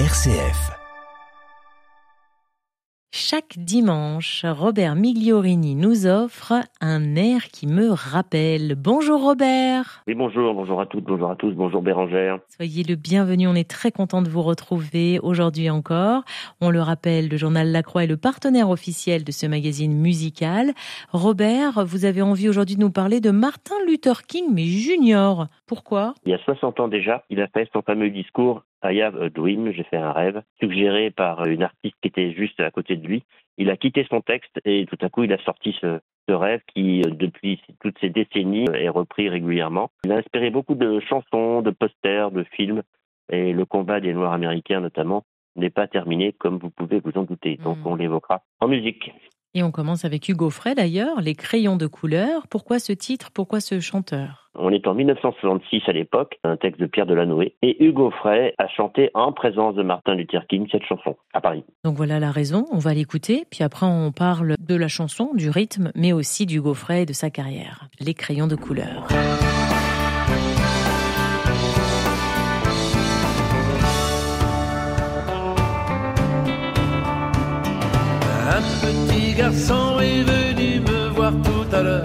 RCF. Chaque dimanche, Robert Migliorini nous offre un air qui me rappelle. Bonjour Robert. Oui, bonjour, bonjour à toutes, bonjour à tous, bonjour Bérangère. Soyez le bienvenu, on est très content de vous retrouver aujourd'hui encore. On le rappelle, le journal La Croix est le partenaire officiel de ce magazine musical. Robert, vous avez envie aujourd'hui de nous parler de Martin Luther King, mais junior. Pourquoi? Il y a 60 ans déjà, il a fait son fameux discours I have a dream, j'ai fait un rêve, suggéré par une artiste qui était juste à côté de lui. Il a quitté son texte et tout à coup il a sorti ce, rêve qui, depuis toutes ces décennies, est repris régulièrement. Il a inspiré beaucoup de chansons, de posters, de films et le combat des Noirs américains notamment n'est pas terminé comme vous pouvez vous en douter. Donc hmm. on l'évoquera en musique. Et on commence avec Hugo Frey d'ailleurs, Les crayons de couleur. Pourquoi ce titre? Pourquoi ce chanteur? On est en 1966 à l'époque, un texte de Pierre Delanoë, et Hugo Frey a chanté en présence de Martin Luther King cette chanson à Paris. Donc voilà la raison, on va l'écouter, puis après on parle de la chanson, du rythme, mais aussi d'Hugo Frey et de sa carrière. Les crayons de couleur. Garçon est venu me voir tout à l'heure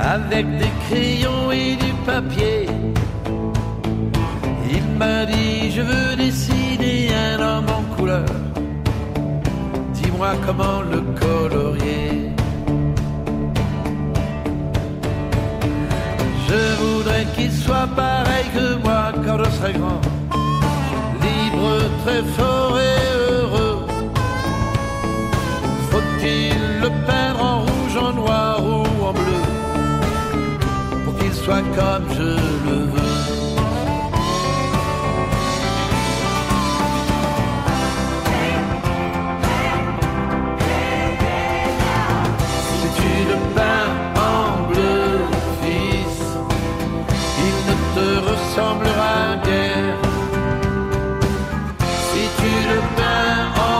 avec des crayons et du papier. Il m'a dit je veux dessiner un homme en couleur. Dis-moi comment le colorier. Je voudrais qu'il soit pareil que moi quand je serai grand. Libre, très fort et soit comme je le veux. Si tu le peins en bleu, fils, il ne te ressemblera guère. Si tu le peins en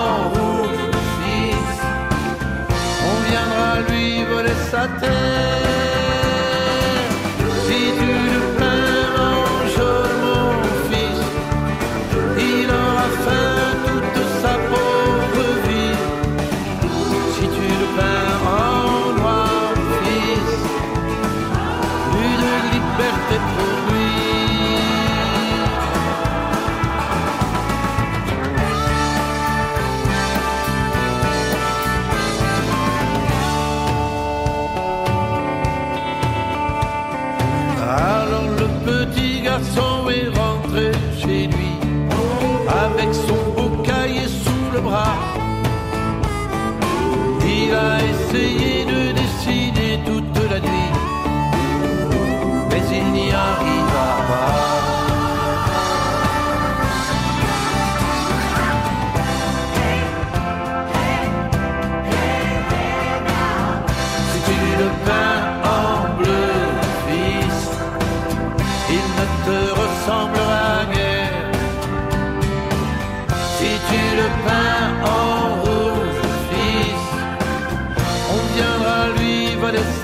sa terre.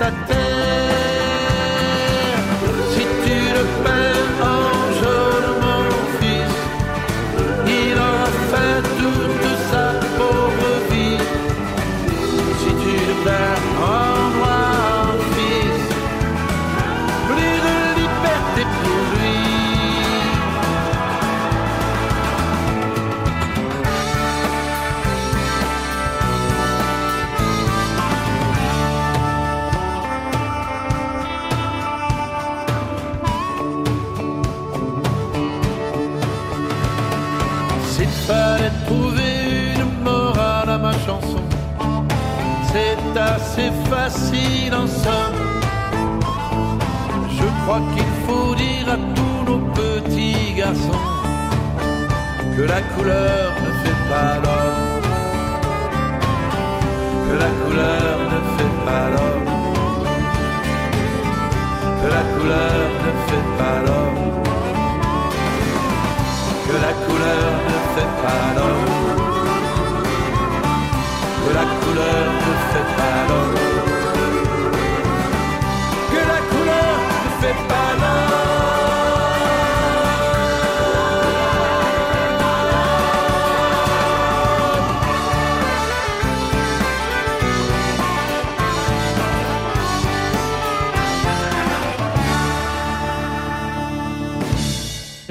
essa. C'est facile en somme. Je crois qu'il faut dire à tous nos petits garçons que la couleur ne fait pas l'homme. Que la couleur ne fait pas l'homme. Que la couleur ne fait pas l'homme.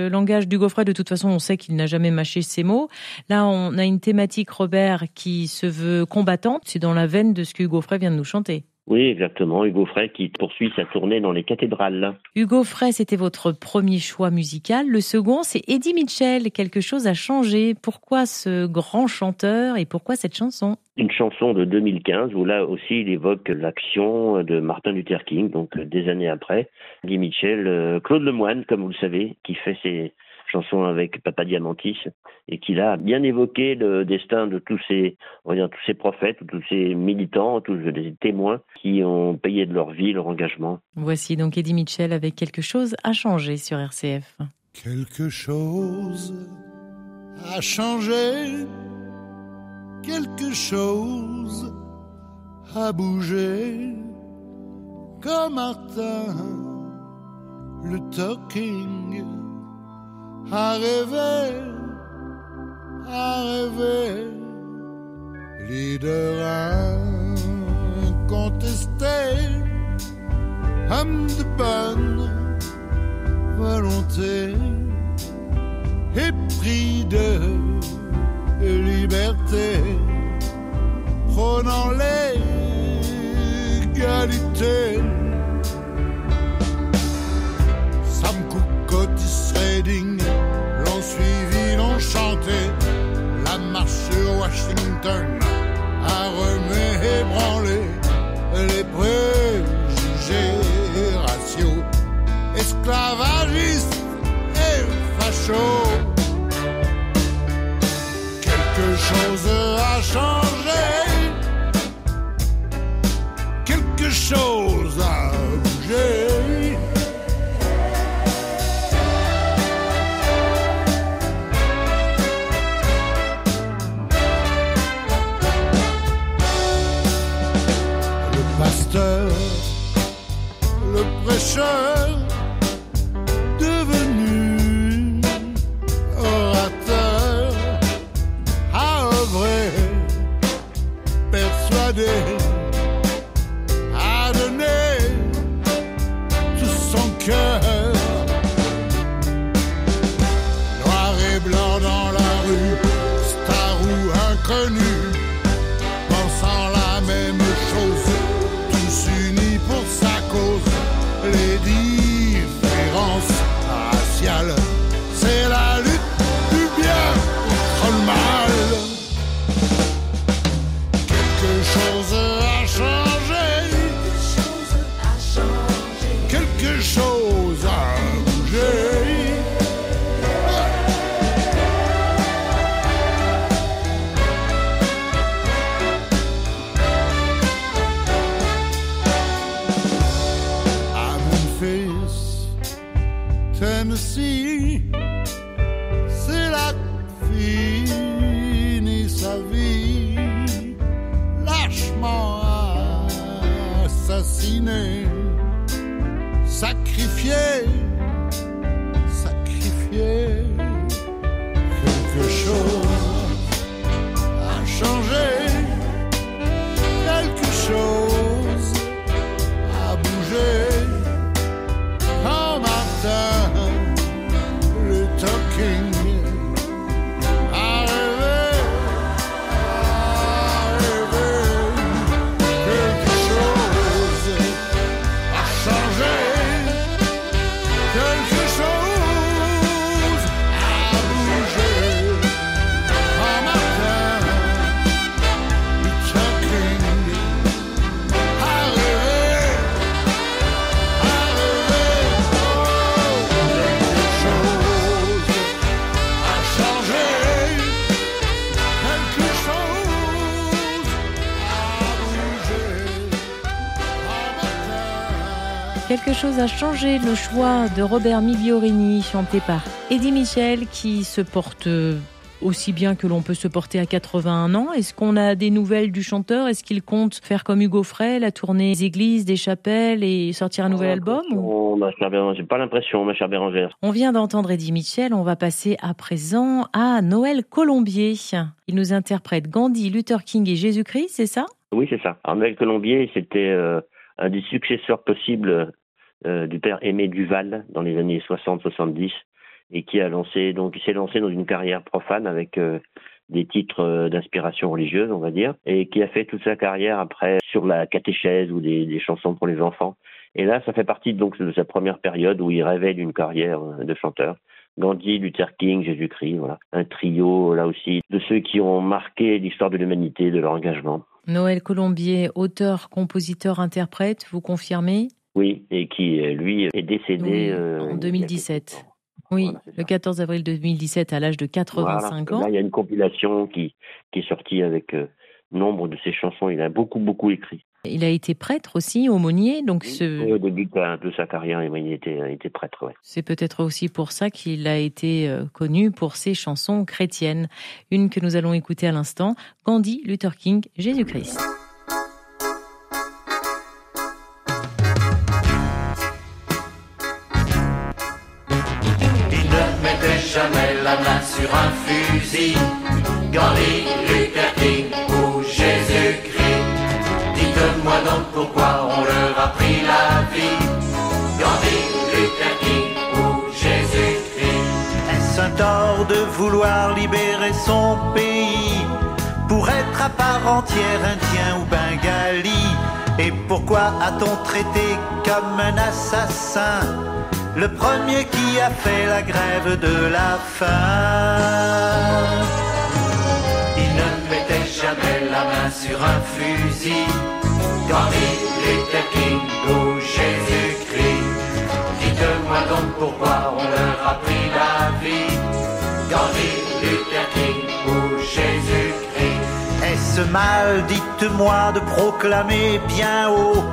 Le langage du Frey, de toute façon, on sait qu'il n'a jamais mâché ses mots. Là, on a une thématique, Robert, qui se veut combattante. C'est dans la veine de ce que Hugo vient de nous chanter. Oui, exactement. Hugo Frey qui poursuit sa tournée dans les cathédrales. Hugo Frey, c'était votre premier choix musical. Le second, c'est Eddie Mitchell. Quelque chose a changé. Pourquoi ce grand chanteur et pourquoi cette chanson? Une chanson de 2015 où là aussi il évoque l'action de Martin Luther King, donc des années après. Eddie Mitchell, euh, Claude Lemoine, comme vous le savez, qui fait ses chanson avec Papa Diamantis, et qui a bien évoqué le destin de tous ces, on va dire, tous ces prophètes, tous ces militants, tous les témoins qui ont payé de leur vie leur engagement. Voici donc Eddie Mitchell avec quelque chose à changer sur RCF. Quelque chose a changé, quelque chose a bougé, comme Martin le talking à rêver, à rêver, leader incontesté, homme de bonne volonté, épris de liberté, prenant l'égalité. day. Que finit sa vie, lâchement assassiné, sacrifié. Chose a changé, le choix de Robert Migliorini, chanté par Eddie Michel, qui se porte aussi bien que l'on peut se porter à 81 ans. Est-ce qu'on a des nouvelles du chanteur? Est-ce qu'il compte faire comme Hugo Frey, la tournée des églises, des chapelles et sortir un nouvel album ou... ma chère Bérangère, j'ai pas l'impression, ma chère Bérangère. On vient d'entendre Eddie Mitchell, on va passer à présent à Noël Colombier. Il nous interprète Gandhi, Luther King et Jésus-Christ, c'est ça? Oui, c'est ça. Alors, Noël Colombier, c'était euh, un des successeurs possibles euh, du père Aimé Duval dans les années 60-70 et qui a lancé donc s'est lancé dans une carrière profane avec des titres d'inspiration religieuse, on va dire, et qui a fait toute sa carrière après sur la catéchèse ou des, des chansons pour les enfants. Et là, ça fait partie donc de sa première période où il révèle une carrière de chanteur. Gandhi, Luther King, Jésus-Christ, voilà. Un trio, là aussi, de ceux qui ont marqué l'histoire de l'humanité, de leur engagement. Noël Colombier, auteur, compositeur, interprète, vous confirmez? Oui, et qui, lui, est décédé en 2017. Euh, oui, le 14 avril 2017, à l'âge de 85 ans. il y a une compilation qui, qui est sortie avec euh, nombre de ses chansons. Il a beaucoup, beaucoup écrit. Il a été prêtre aussi, aumônier. Donc ce... Au début de sa carrière, il était, était prêtre. Ouais. C'est peut-être aussi pour ça qu'il a été euh, connu pour ses chansons chrétiennes. Une que nous allons écouter à l'instant, Gandhi, Luther King, Jésus-Christ. Sur un fusil. Gandhi, Luther King ou Jésus-Christ moi donc pourquoi on leur a pris la vie. Gandhi, Luther King ou Jésus-Christ. Est-ce un tort de vouloir libérer son pays pour être à part entière indien ou bengali? Et pourquoi a-t-on traité comme un assassin le premier qui a fait la grève de la faim Il ne mettait jamais la main sur un fusil Gandhi, Luther King ou Jésus-Christ. Dites-moi donc pourquoi on leur a pris la vie. Gandhi, Luther King ou Jésus-Christ. Est-ce mal, dites-moi, de proclamer bien haut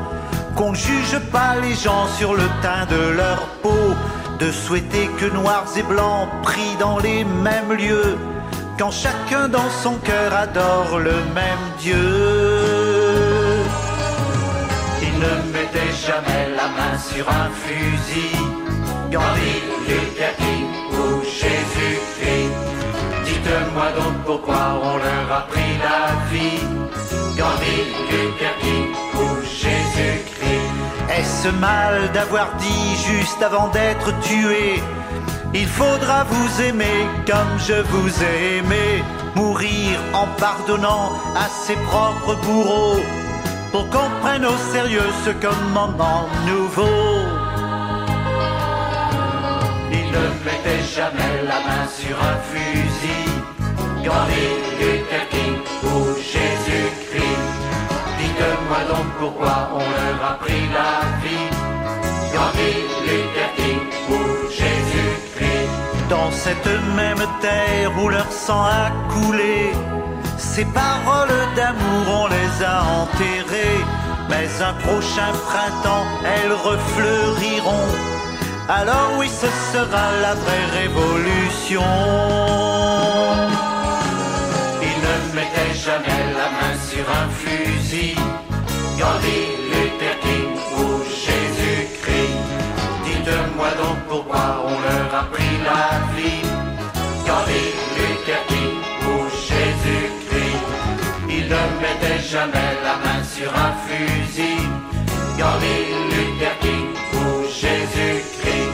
qu'on ne juge pas les gens sur le teint de leur peau, de souhaiter que noirs et blancs pris dans les mêmes lieux, quand chacun dans son cœur adore le même Dieu ne mettez jamais la main sur un fusil. Gandhi, Luther King ou Jésus-Christ. Dites-moi donc pourquoi on leur a pris la vie. Gandhi, ou Jésus-Christ. Est-ce mal d'avoir dit juste avant d'être tué Il faudra vous aimer comme je vous ai aimé. Mourir en pardonnant à ses propres bourreaux pour qu'on prenne au sérieux ce commandement nouveau. Il ne mettait jamais la main sur un fusil. Gandhi, Luther King ou Jésus-Christ. Dites-moi donc pourquoi on leur a pris la vie. Gandhi, Luther King ou Jésus-Christ. Dans cette même terre où leur sang a coulé ces paroles d'amour, on les a enterrées, mais un prochain printemps, elles refleuriront. Alors oui, ce sera la vraie révolution. Mettait jamais la main sur un fusil. Gandhi, Luther King ou Jésus-Christ. Dites-moi donc pourquoi on leur a pris la vie. Gandhi, Luther King il ne mettait jamais la main sur un fusil. Gandhi, Luther King ou Jésus-Christ.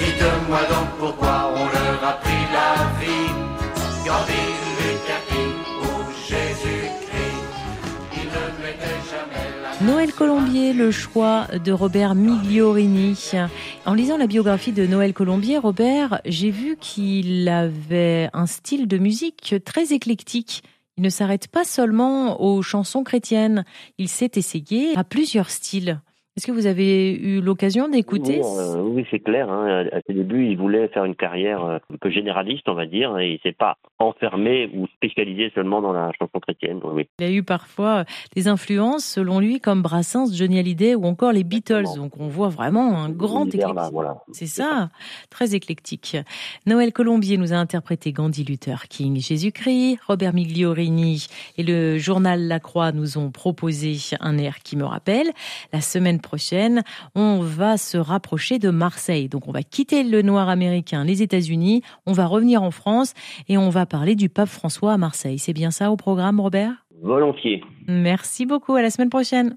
Dites-moi donc pourquoi on leur a pris la vie. Noël Colombier, le choix de Robert Migliorini. En lisant la biographie de Noël Colombier, Robert, j'ai vu qu'il avait un style de musique très éclectique. Il ne s'arrête pas seulement aux chansons chrétiennes, il s'est essayé à plusieurs styles. Est-ce que vous avez eu l'occasion d'écouter Oui, euh, c'est clair. Hein. À ses débuts, il voulait faire une carrière euh, un peu généraliste, on va dire, et il s'est pas enfermé ou spécialisé seulement dans la chanson chrétienne. Oui. Il a eu parfois des influences, selon lui, comme Brassens, Johnny Hallyday ou encore les Beatles. Donc on voit vraiment un grand éclectique. C'est ça, très éclectique. Noël Colombier nous a interprété Gandhi Luther King, Jésus-Christ. Robert Migliorini et le journal La Croix nous ont proposé un air qui me rappelle la semaine prochaine, on va se rapprocher de Marseille. Donc on va quitter le noir américain, les États-Unis, on va revenir en France et on va parler du pape François à Marseille. C'est bien ça au programme, Robert? Volontiers. Merci beaucoup, à la semaine prochaine.